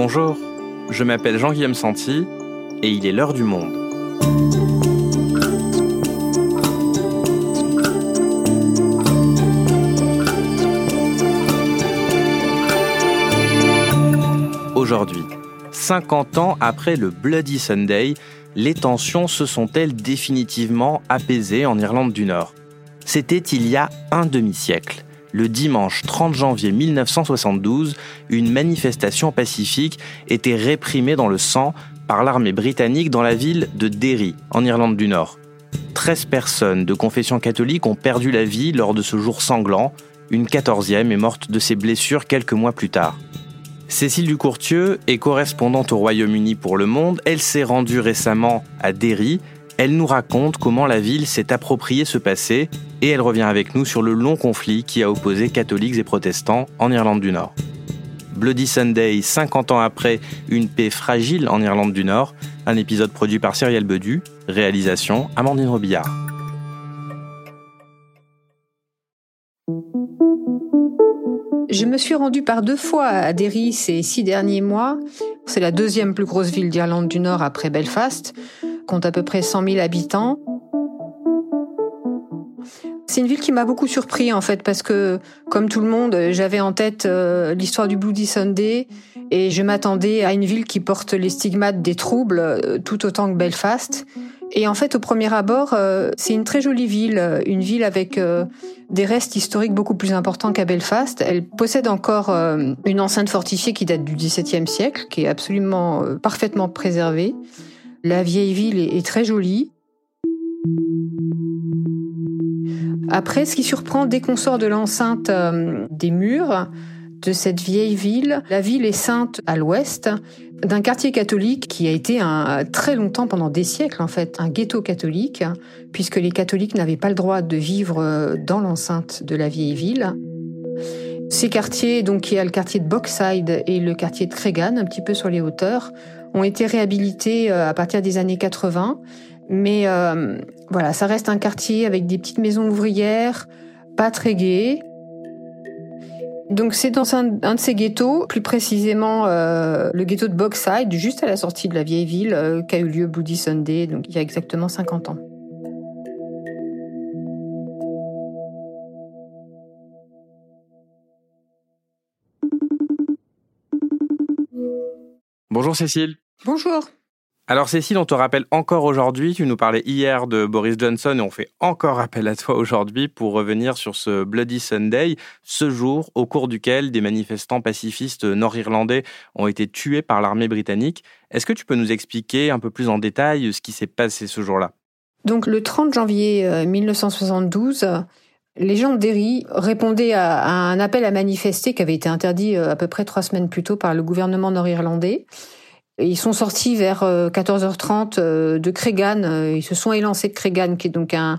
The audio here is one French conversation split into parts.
Bonjour, je m'appelle Jean-Guillaume Santi et il est l'heure du monde. Aujourd'hui, 50 ans après le Bloody Sunday, les tensions se sont-elles définitivement apaisées en Irlande du Nord? C'était il y a un demi-siècle le dimanche 30 janvier 1972, une manifestation pacifique était réprimée dans le sang par l'armée britannique dans la ville de Derry, en Irlande du Nord. 13 personnes de confession catholique ont perdu la vie lors de ce jour sanglant. Une quatorzième est morte de ses blessures quelques mois plus tard. Cécile Ducourtieu est correspondante au Royaume-Uni pour Le Monde. Elle s'est rendue récemment à Derry elle nous raconte comment la ville s'est appropriée ce passé et elle revient avec nous sur le long conflit qui a opposé catholiques et protestants en Irlande du Nord. Bloody Sunday, 50 ans après une paix fragile en Irlande du Nord, un épisode produit par Cyrielle Bedu, réalisation Amandine Robillard. Je me suis rendue par deux fois à Derry ces six derniers mois. C'est la deuxième plus grosse ville d'Irlande du Nord après Belfast compte à peu près 100 000 habitants. C'est une ville qui m'a beaucoup surpris en fait parce que comme tout le monde, j'avais en tête euh, l'histoire du Bloody Sunday et je m'attendais à une ville qui porte les stigmates des troubles euh, tout autant que Belfast. Et en fait, au premier abord, euh, c'est une très jolie ville, une ville avec des restes historiques beaucoup plus importants qu'à Belfast. Elle possède encore une enceinte fortifiée qui date du XVIIe siècle, qui est absolument parfaitement préservée. La vieille ville est, très jolie. Après, ce qui surprend dès qu'on sort de l'enceinte euh, des murs de cette vieille ville, la ville est sainte à l'ouest d'un quartier catholique qui a été un, très longtemps, pendant des siècles en fait, un ghetto catholique, puisque les catholiques n'avaient pas le droit de vivre euh, dans l'enceinte de la vieille ville. Ces quartiers, donc il y a le quartier de Boxside et le quartier de Cregan, un petit peu sur les hauteurs, ont été réhabilités euh, à partir des années 80. Mais euh, voilà, ça reste un quartier avec des petites maisons ouvrières, pas très gaies. Donc c'est dans un, de ces ghettos, plus précisément euh, le ghetto de Boxside, juste à la sortie de la vieille ville, qu'a eu lieu Bloody Sunday, donc il y a exactement 50 ans. Bonjour Cécile. Bonjour. Alors Cécile, on te rappelle encore aujourd'hui, tu nous parlais hier de Boris Johnson et on fait encore appel à toi aujourd'hui pour revenir sur ce Bloody Sunday, ce jour au cours duquel des manifestants pacifistes nord-irlandais ont été tués par l'armée britannique. Est-ce que tu peux nous expliquer un peu plus en détail ce qui s'est passé ce jour-là? Donc le 30 janvier 1972, euh, les gens de Derry répondaient à, un appel à manifester qui avait été interdit euh, à peu près trois semaines plus tôt par le gouvernement nord-irlandais. Ils sont sortis vers 14h30 euh, euh, de Cregan. Ils se sont élancés de Cregan, qui est donc un,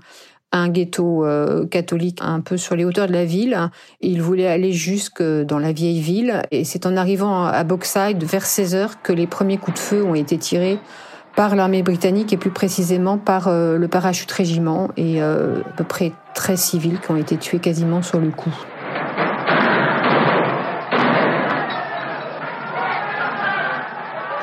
ghetto catholique un peu sur les hauteurs de la ville. Ils voulaient aller jusque dans la vieille ville. Et c'est en arrivant à Boxside vers 16h que les premiers coups de feu ont été tirés par l'armée britannique et plus précisément par le parachute régiment et à peu près 13 civils qui ont été tués quasiment sur le coup.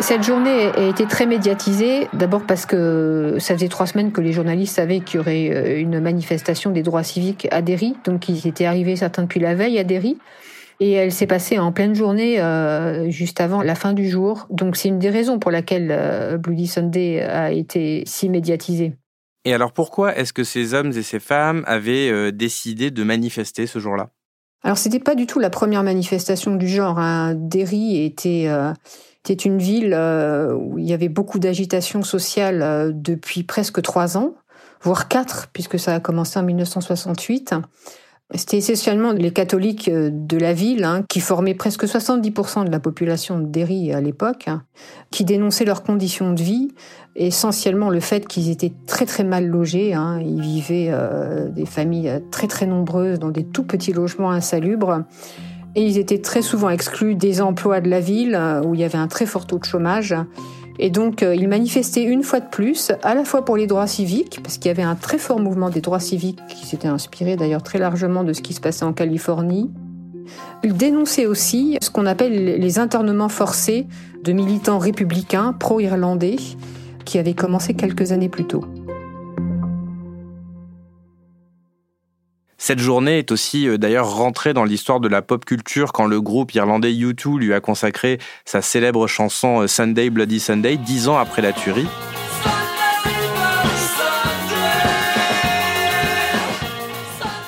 Cette journée a été très médiatisée, d'abord parce que ça faisait trois semaines que les journalistes savaient qu'il y aurait euh, une manifestation des droits civiques à Derry, donc ils étaient arrivés certains depuis la veille à Derry. Et elle s'est passée en pleine journée, euh, juste avant la fin du jour. Donc c'est une des raisons pour laquelle euh, Bloody Sunday a été si médiatisé. Et alors pourquoi est-ce que ces hommes et ces femmes avaient euh, décidé de manifester ce jour-là? Alors c'était pas du tout la première manifestation du genre. Hein. Derry était, était une ville où il y avait beaucoup d'agitation sociale depuis presque trois ans, voire quatre, puisque ça a commencé en 1968. C'était essentiellement les catholiques euh, de la ville, hein, qui formaient presque 70% de la population de Derry à l'époque, hein, qui dénonçaient leurs conditions de vie, essentiellement le fait qu'ils étaient très très mal logés. Hein. Ils vivaient euh, des familles euh, très très nombreuses dans des tout petits logements insalubres. Et ils étaient très souvent exclus des emplois de la ville, où il y avait un très fort taux de chômage. Et donc, euh, il manifestait une fois de plus, à la fois pour les droits civiques, parce qu'il y avait un très fort mouvement des droits civiques qui s'était inspiré d'ailleurs très largement de ce qui se passait en Californie, Il dénonçait aussi ce qu'on appelle les internements forcés de militants républicains pro-irlandais qui avaient commencé quelques années plus tôt. Cette journée est aussi euh, d'ailleurs rentrée dans l'histoire de la pop culture quand le groupe irlandais U2 lui a consacré sa célèbre chanson euh, Sunday Bloody Sunday dix ans après la tuerie.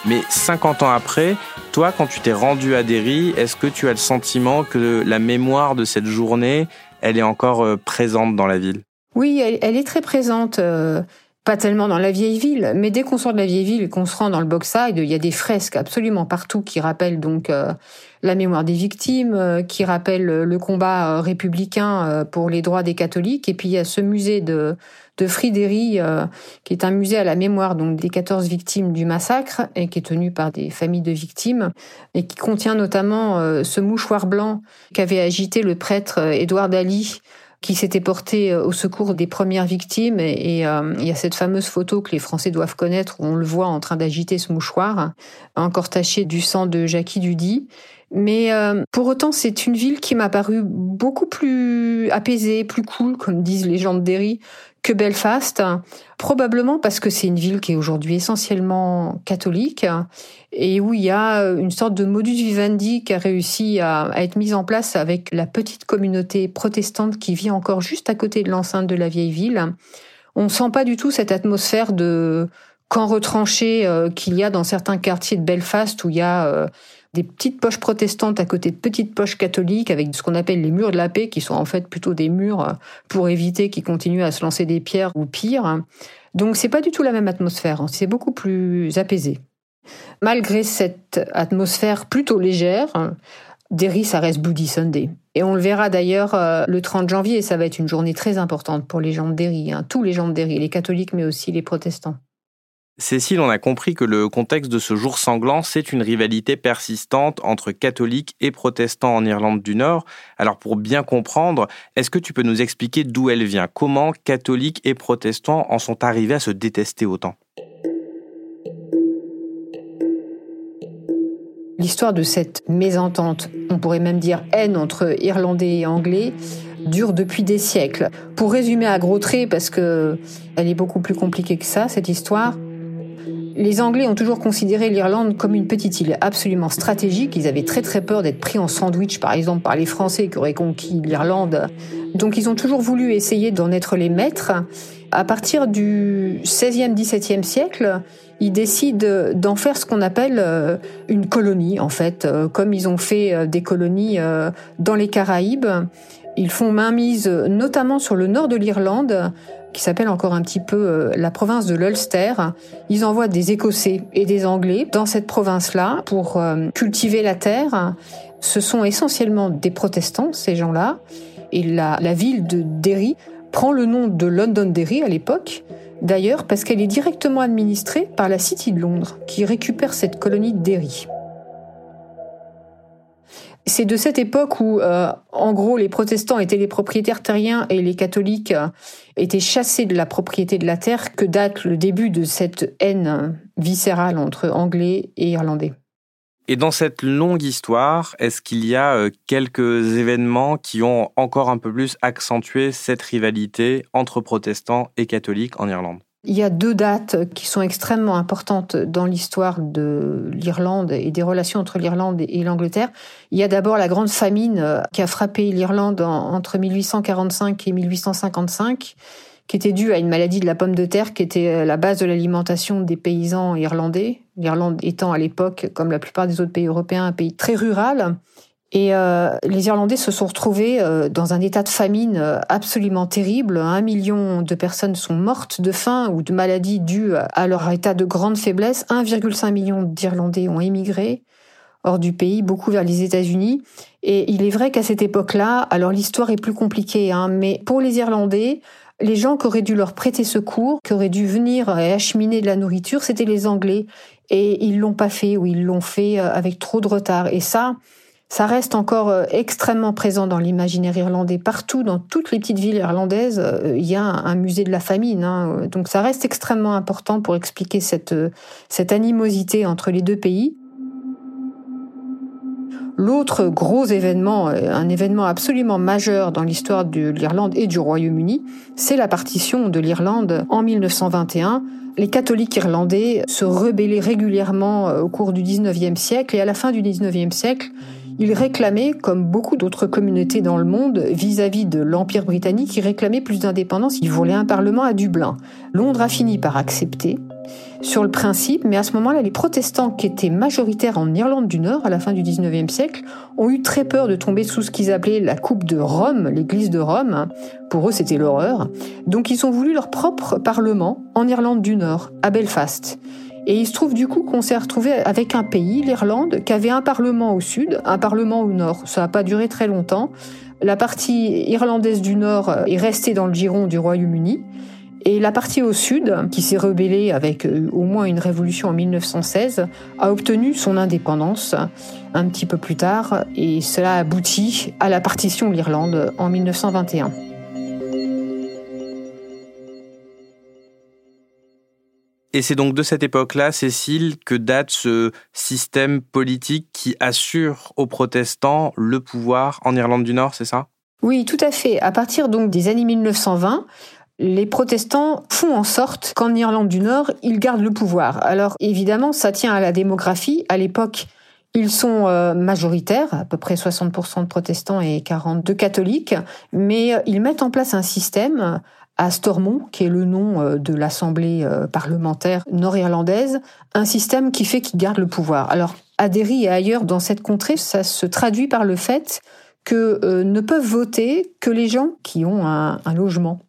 Mais 50 ans après, toi, quand tu t'es rendu à Derry, est-ce que tu as le sentiment que la mémoire de cette journée, elle est encore euh, présente dans la ville? Oui, elle, est très présente. Euh, pas tellement dans la vieille ville, mais dès qu'on sort de la vieille ville et qu'on se rend dans le Boxside, il y a des fresques absolument partout qui rappellent donc euh, la mémoire des victimes, qui rappellent le combat républicain pour les droits des catholiques. Et puis il y a ce musée de de Fridéry, euh, qui est un musée à la mémoire donc des 14 victimes du massacre et qui est tenu par des familles de victimes et qui contient notamment euh, ce mouchoir blanc qu'avait agité le prêtre euh, Édouard Daly qui s'était porté au secours des premières victimes. Et, il y a cette fameuse photo que les Français doivent connaître où on le voit en train d'agiter ce mouchoir, encore taché du sang de Jackie Dudy. Mais pour autant, c'est une ville qui m'a paru beaucoup plus apaisée, plus cool, comme disent les gens de Derry, que Belfast, probablement parce que c'est une ville qui est aujourd'hui essentiellement catholique et où il y a une sorte de modus vivendi qui a réussi à, être mise en place avec la petite communauté protestante qui vit encore juste à côté de l'enceinte de la vieille ville. On sent pas du tout cette atmosphère de camp retranché euh, qu'il y a dans certains quartiers de Belfast où il y a euh, des petites poches protestantes à côté de petites poches catholiques avec ce qu'on appelle les murs de la paix, qui sont en fait plutôt des murs euh, pour éviter qu'ils continuent à se lancer des pierres ou pire. Donc c'est pas du tout la même atmosphère, hein. c'est beaucoup plus apaisé. Malgré cette atmosphère plutôt légère, Derry, ça reste Bloody Sunday. Et on le verra d'ailleurs euh, le 30 janvier, ça va être une journée très importante pour les gens de Derry, hein. tous les gens de Derry, les catholiques mais aussi les protestants. Cécile, on a compris que le contexte de ce jour sanglant, c'est une rivalité persistante entre catholiques et protestants en Irlande du Nord. Alors pour bien comprendre, est-ce que tu peux nous expliquer d'où elle vient? Comment catholiques et protestants en sont arrivés à se détester autant? L'histoire de cette mésentente, on pourrait même dire haine entre Irlandais et Anglais, dure depuis des siècles. Pour résumer à gros traits, parce que elle est beaucoup plus compliquée que ça, cette histoire, les Anglais ont toujours considéré l'Irlande comme une petite île absolument stratégique. Ils avaient très très peur d'être pris en sandwich, par exemple, par les Français qui auraient conquis l'Irlande. Donc ils ont toujours voulu essayer d'en être les maîtres. À partir du 16e, 17e siècle, ils décident d'en faire ce qu'on appelle euh, une colonie, en fait, euh, comme ils ont fait euh, des colonies dans les Caraïbes. Ils font mainmise notamment sur le nord de l'Irlande, qui s'appelle encore un petit peu euh, la province de l'Ulster. Ils envoient des Écossais et des Anglais dans cette province-là pour euh, cultiver la terre. Ce sont essentiellement des protestants, ces gens-là. Et la, la ville de Derry prend le nom de Londonderry à l'époque, d'ailleurs parce qu'elle est directement administrée par la City de Londres, qui récupère cette colonie de Derry. C'est de cette époque où, euh, en gros, les protestants étaient les propriétaires terriens et les catholiques euh, étaient chassés de la propriété de la terre que date le début de cette haine viscérale entre Anglais et Irlandais. Et dans cette longue histoire, est-ce qu'il y a euh, quelques événements qui ont encore un peu plus accentué cette rivalité entre protestants et catholiques en Irlande? Il y a deux dates qui sont extrêmement importantes dans l'histoire de l'Irlande et des relations entre l'Irlande et l'Angleterre. Il y a d'abord la grande famine euh, qui a frappé l'Irlande entre 1845 et 1855 qui était due à une maladie de la pomme de terre qui était euh, la base de l'alimentation des paysans irlandais. L'Irlande étant à l'époque, comme la plupart des autres pays européens, un pays très rural. Et euh, les Irlandais se sont retrouvés euh, dans un état de famine euh, absolument terrible. Un million de personnes sont mortes de faim ou de maladies dues à leur état de grande faiblesse. 1,5 million d'Irlandais ont émigré hors du pays, beaucoup vers les États-Unis. Et il est vrai qu'à cette époque-là, alors l'histoire est plus compliquée, hein, mais pour les Irlandais, les gens qui auraient dû leur prêter secours, qui auraient dû venir et acheminer de la nourriture, c'était les Anglais. Et ils l'ont pas fait ou ils l'ont fait avec trop de retard. Et ça, ça reste encore euh, extrêmement présent dans l'imaginaire irlandais. Partout, dans toutes les petites villes irlandaises, euh, il y a un musée de la famine. Hein. Donc ça reste extrêmement important pour expliquer cette, euh, cette animosité entre les deux pays. L'autre gros événement, un événement absolument majeur dans l'histoire de l'Irlande et du Royaume-Uni, c'est la partition de l'Irlande en 1921. Les catholiques irlandais se rebellaient régulièrement au cours du 19e siècle et à la fin du 19e siècle, ils réclamaient, comme beaucoup d'autres communautés dans le monde, vis-à-vis de l'Empire britannique, ils réclamaient plus d'indépendance. Ils voulaient un parlement à Dublin. Londres a fini par accepter sur le principe, mais à ce moment-là, les protestants qui étaient majoritaires en Irlande du Nord à la fin du 19e siècle ont eu très peur de tomber sous ce qu'ils appelaient la coupe de Rome, l'église de Rome. Pour eux, c'était l'horreur. Donc ils ont voulu leur propre parlement en Irlande du Nord, à Belfast. Et il se trouve du coup qu'on s'est retrouvé avec un pays, l'Irlande, qui avait un parlement au sud, un parlement au nord. Ça n'a pas duré très longtemps. La partie irlandaise du nord est restée dans le giron du Royaume-Uni. Et la partie au sud, qui s'est rebellée avec euh, au moins une révolution en 1916, a obtenu son indépendance un petit peu plus tard et cela aboutit à la partition de l'Irlande en 1921. Et c'est donc de cette époque-là, Cécile, que date ce système politique qui assure aux protestants le pouvoir en Irlande du Nord, c'est ça? Oui, tout à fait. À partir donc des années 1920, les protestants font en sorte qu'en Irlande du Nord, ils gardent le pouvoir. Alors évidemment, ça tient à la démographie. À l'époque, ils sont euh, majoritaires, à peu près 60% de protestants et 40 de catholiques, mais euh, ils mettent en place un système à Stormont, qui est le nom euh, de l'Assemblée parlementaire nord-irlandaise, un système qui fait qu'ils gardent le pouvoir. Alors, à Derry et ailleurs dans cette contrée, ça se traduit par le fait que ne peuvent voter que les gens qui ont un logement.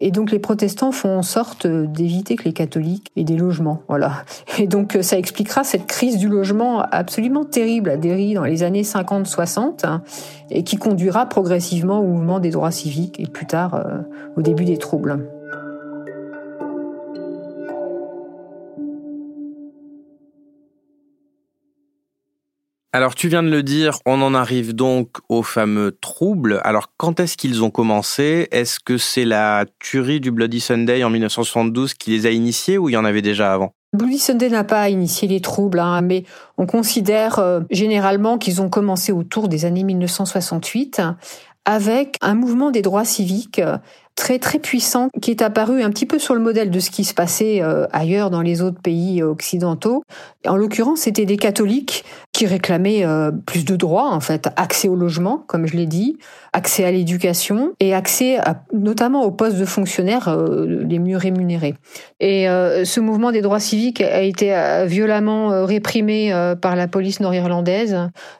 Et donc les protestants font en sorte d'éviter que les catholiques aient des logements. Voilà. Et donc ça expliquera cette crise du logement absolument terrible à Derry dans les années 50-60 hein, et qui conduira progressivement au mouvement des droits civiques et plus tard euh, au début des troubles. Alors tu viens de le dire, on en arrive donc aux fameux troubles. Alors quand est-ce qu'ils ont commencé? Est-ce que c'est la tuerie du Bloody Sunday en 1972 qui les a initiés ou y en avait déjà avant? Bloody Sunday n'a pas initié les troubles, hein, mais on considère euh, généralement qu'ils ont commencé autour des années 1968 avec un mouvement des droits civiques très très puissant qui est apparu un petit peu sur le modèle de ce qui se passait euh, ailleurs dans les autres pays occidentaux. En l'occurrence, c'était des catholiques qui réclamaient euh, plus de droits en fait, accès au logement comme je l'ai dit, accès à l'éducation et accès notamment aux postes de fonctionnaires euh, les mieux rémunérés. Et ce mouvement des droits civiques a été violemment réprimé par la police nord-irlandaise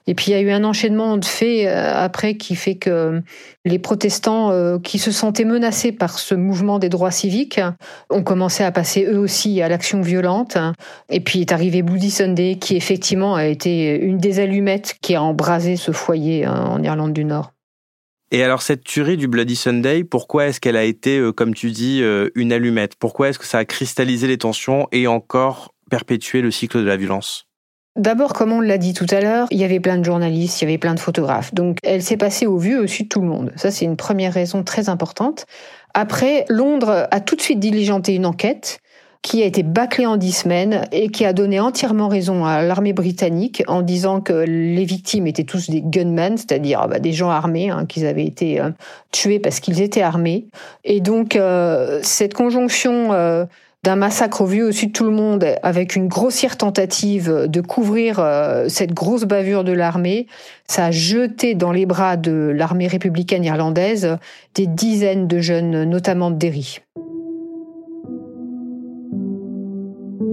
et puis il y a eu un enchaînement de faits après qui fait que les protestants qui se sentaient menacés par ce mouvement des droits civiques ont commencé à passer eux aussi à l'action violente. Et puis est arrivé Bloody Sunday, qui effectivement a été une des allumettes qui a embrasé ce foyer hein, en Irlande du Nord. Et alors cette tuerie du Bloody Sunday, pourquoi est-ce qu'elle a été, euh, comme tu dis, euh, une allumette? Pourquoi est-ce que ça a cristallisé les tensions et encore perpétué le cycle de la violence? D'abord, comme on l'a dit tout à l'heure, il y avait plein de journalistes, il y avait plein de photographes. Donc, elle s'est passée au vu et au su de tout le monde. Ça, c'est une première raison très importante. Après, Londres a tout de suite diligenté une enquête qui a été bâclée en dix semaines et qui a donné entièrement raison à l'armée britannique en disant que les victimes étaient tous des gunmen, c'est-à-dire bah, des gens armés, hein, qu'ils avaient été euh, tués parce qu'ils étaient armés. Et donc, euh, cette conjonction... Euh, d'un massacre au vieux au sud de tout le monde avec une grossière tentative de couvrir euh, cette grosse bavure de l'armée, ça a jeté dans les bras de l'armée républicaine irlandaise des dizaines de jeunes, notamment de Derry.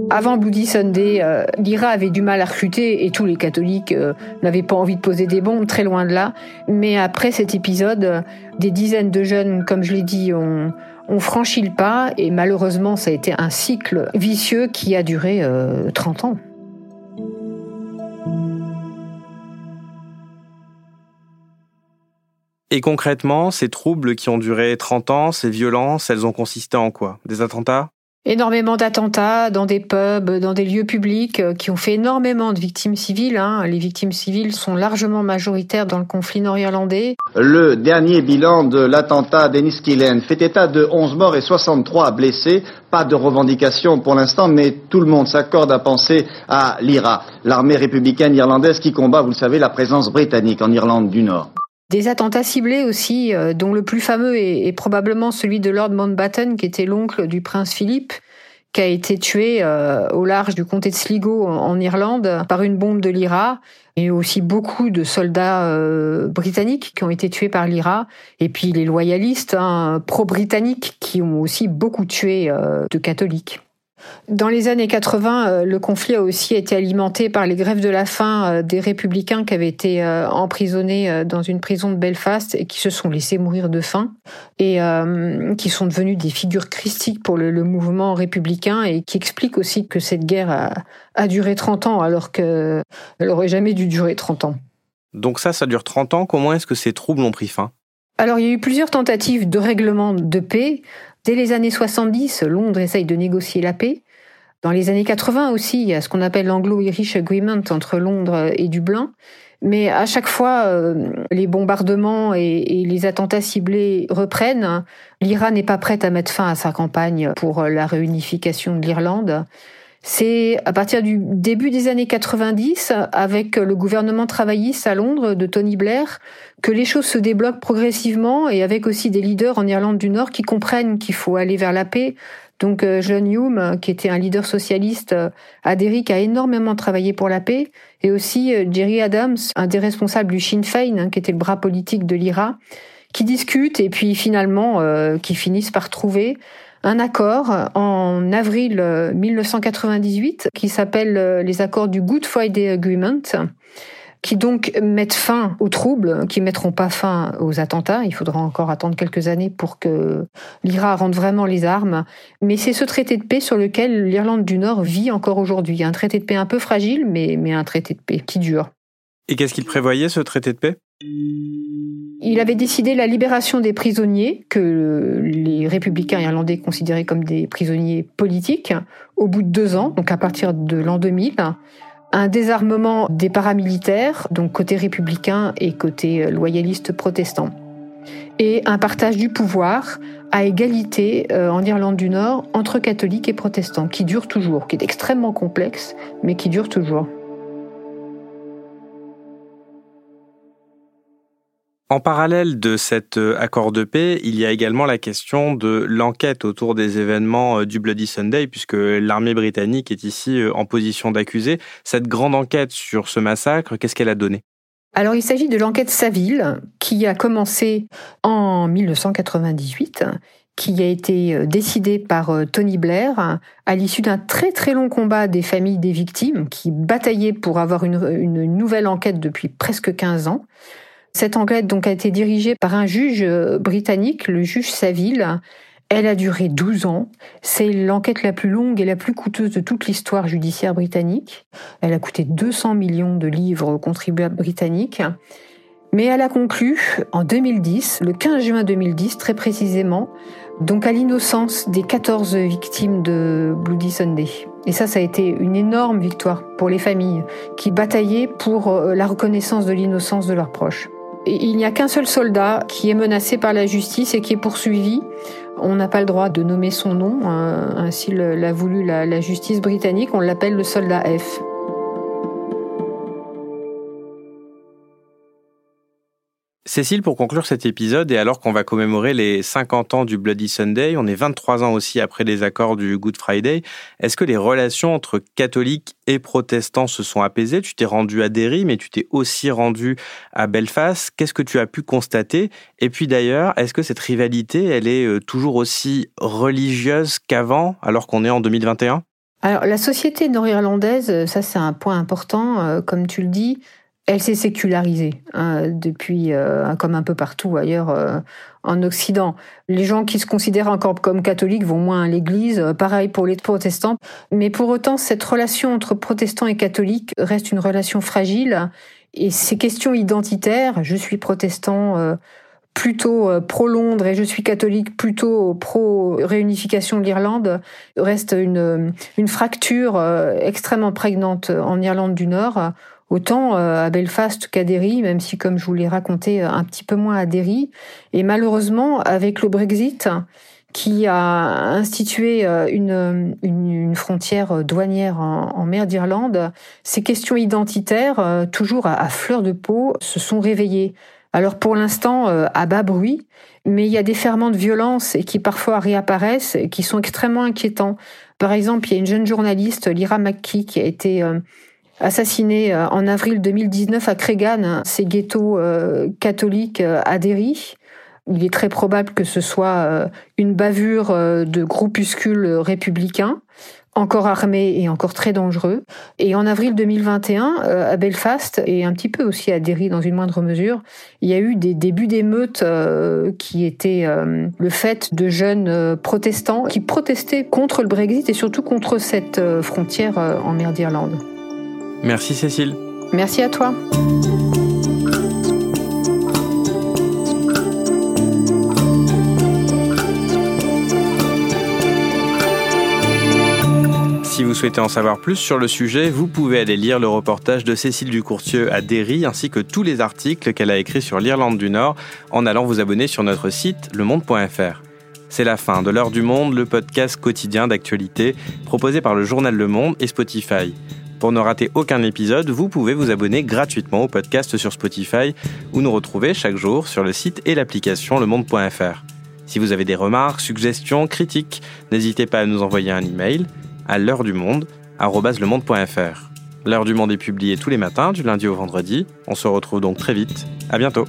Avant Bloody Sunday, euh, l'IRA avait du mal à recruter et tous les catholiques euh, n'avaient pas envie de poser des bombes, très loin de là. Mais après cet épisode, des dizaines de jeunes, comme je l'ai dit, ont, on franchit le pas et malheureusement ça a été un cycle vicieux qui a duré 30 euh, ans. Et concrètement, ces troubles qui ont duré 30 ans, ces violences, elles ont consisté en quoi? Des attentats? Énormément d'attentats dans des pubs, dans des lieux publics, euh, qui ont fait énormément de victimes civiles. Hein. Les victimes civiles sont largement majoritaires dans le conflit nord-irlandais. Le dernier bilan de l'attentat d'Enniskillen fait état de 11 morts et 63 blessés. Pas de revendication pour l'instant, mais tout le monde s'accorde à penser à l'IRA, l'armée républicaine irlandaise qui combat, vous le savez, la présence britannique en Irlande du Nord. Des attentats ciblés aussi, euh, dont le plus fameux est, probablement celui de Lord Mountbatten, qui était l'oncle du prince Philippe, qui a été tué euh, au large du comté de Sligo en, Irlande par une bombe de l'IRA, et aussi beaucoup de soldats euh, britanniques qui ont été tués par l'IRA, et puis les loyalistes hein, pro-britanniques qui ont aussi beaucoup tué de catholiques. Dans les années 80, euh, le conflit a aussi été alimenté par les grèves de la faim euh, des républicains qui avaient été euh, emprisonnés dans une prison de Belfast et qui se sont laissés mourir de faim et qui sont devenus des figures christiques pour le, mouvement républicain et qui expliquent aussi que cette guerre a, a duré 30 ans alors qu'elle aurait jamais dû durer 30 ans. Donc ça, ça dure 30 ans. Comment est-ce que ces troubles ont pris fin? Alors, il y a eu plusieurs tentatives de règlement de paix. Dès les années 70, Londres essaye de négocier la paix. Dans les années 80 aussi, il y a ce qu'on appelle l'Anglo-Irish Agreement entre Londres et Dublin. Mais à chaque fois, euh, les bombardements et, les attentats ciblés reprennent. L'Iran n'est pas prête à mettre fin à sa campagne pour la réunification de l'Irlande. C'est à partir du début des années 90, avec le gouvernement travailliste à Londres de Tony Blair, que les choses se débloquent progressivement et avec aussi des leaders en Irlande du Nord qui comprennent qu'il faut aller vers la paix. Donc euh, John Hume, qui était un leader socialiste euh, à Derrick, a énormément travaillé pour la paix, et aussi euh, Jerry Adams, un des responsables du Sinn Féin, hein, qui était le bras politique de l'IRA, qui discutent et puis finalement qui finissent par trouver un accord en avril 1998 qui s'appelle les accords du Good Friday Agreement qui donc mettent fin aux troubles, qui mettront pas fin aux attentats. Il faudra encore attendre quelques années pour que l'IRA rende vraiment les armes. Mais c'est ce traité de paix sur lequel l'Irlande du Nord vit encore aujourd'hui. Un traité de paix un peu fragile, mais, mais un traité de paix qui dure. Et qu'est-ce qu'il prévoyait, ce traité de paix? Il avait décidé la libération des prisonniers, que les républicains irlandais considéraient comme des prisonniers politiques, au bout de deux ans, donc à partir de l'an 2000 un désarmement des paramilitaires, donc côté républicain et côté loyaliste protestant, et un partage du pouvoir à égalité euh, en Irlande du Nord entre catholiques et protestants, qui dure toujours, qui est extrêmement complexe, mais qui dure toujours. En parallèle de cet euh, accord de paix, il y a également la question de l'enquête autour des événements euh, du Bloody Sunday, puisque l'armée britannique est ici euh, en position d'accusé. Cette grande enquête sur ce massacre, qu'est-ce qu'elle a donné? Alors il s'agit de l'enquête Saville qui a commencé en 1998 qui a été décidée par Tony Blair à l'issue d'un très très long combat des familles des victimes qui bataillaient pour avoir une, une nouvelle enquête depuis presque 15 ans. Cette enquête donc a été dirigée par un juge euh, britannique, le juge Saville. Elle a duré 12 ans. C'est l'enquête la plus longue et la plus coûteuse de toute l'histoire judiciaire britannique. Elle a coûté 200 millions de livres aux contribuables britanniques. Mais elle a conclu en 2010, le 15 juin 2010 très précisément, donc à l'innocence des 14 victimes de Bloody Sunday. Et ça, ça a été une énorme victoire pour les familles qui bataillaient pour euh, la reconnaissance de l'innocence de leurs proches. Il n'y a qu'un seul soldat qui est menacé par la justice et qui est poursuivi. On n'a pas le droit de nommer son nom, hein, ainsi l'a voulu la, justice britannique, on l'appelle le soldat F. Cécile, pour conclure cet épisode, et alors qu'on va commémorer les 50 ans du Bloody Sunday, on est 23 ans aussi après les accords du Good Friday, est-ce que les relations entre catholiques et protestants se sont apaisées? Tu t'es rendu à Derry, mais tu t'es aussi rendu à Belfast. Qu'est-ce que tu as pu constater? Et puis d'ailleurs, est-ce que cette rivalité, elle est euh, toujours aussi religieuse qu'avant, alors qu'on est en 2021 alors la société nord-irlandaise, ça c'est un point important, euh, comme tu le dis, elle s'est sécularisée hein, depuis, euh, comme un peu partout ailleurs euh, en Occident. Les gens qui se considèrent encore comme catholiques vont moins à l'église, euh, pareil pour les protestants. Mais pour autant, cette relation entre protestants et catholiques reste une relation fragile. Et ces questions identitaires, je suis protestant plutôt euh, pro-Londres et je suis catholique plutôt pro-réunification de l'Irlande, reste une, une fracture euh, extrêmement prégnante en Irlande du Nord. Autant euh, à Belfast qu'à Derry, même si, comme je vous l'ai raconté, un petit peu moins à Derry. Et malheureusement, avec le Brexit, qui a institué une, une, frontière douanière en, mer d'Irlande, ces questions identitaires, toujours à, fleur de peau, se sont réveillées. Alors pour l'instant, euh, à bas bruit, mais il y a des ferments de violence et qui parfois réapparaissent et qui sont extrêmement inquiétants. Par exemple, il y a une jeune journaliste, Lyra McKee, qui a été euh, assassinée euh, en avril 2019 à Cregan, ces ghettos catholiques à Derry. Il est très probable que ce soit une bavure de groupuscules républicains encore armé et encore très dangereux. Et en avril 2021, euh, à Belfast et un petit peu aussi à Derry dans une moindre mesure, il y a eu des débuts d'émeutes euh, qui étaient euh, le fait de jeunes protestants qui protestaient contre le Brexit et surtout contre cette frontière en mer d'Irlande. Merci Cécile. Merci à toi. Si vous souhaitez en savoir plus sur le sujet, vous pouvez aller lire le reportage de Cécile Ducourtieu à Derry ainsi que tous les articles qu'elle a écrits sur l'Irlande du Nord en allant vous abonner sur notre site lemonde.fr. C'est la fin de l'heure du monde, le podcast quotidien d'actualité proposé par le journal Le Monde et Spotify. Pour ne rater aucun épisode, vous pouvez vous abonner gratuitement au podcast sur Spotify ou nous retrouver chaque jour sur le site et l'application lemonde.fr. Si vous avez des remarques, suggestions, critiques, n'hésitez pas à nous envoyer un email à l'heure du monde, @lemonde.fr. L'heure du monde est publiée tous les matins, du lundi au vendredi. On se retrouve donc très vite. À bientôt.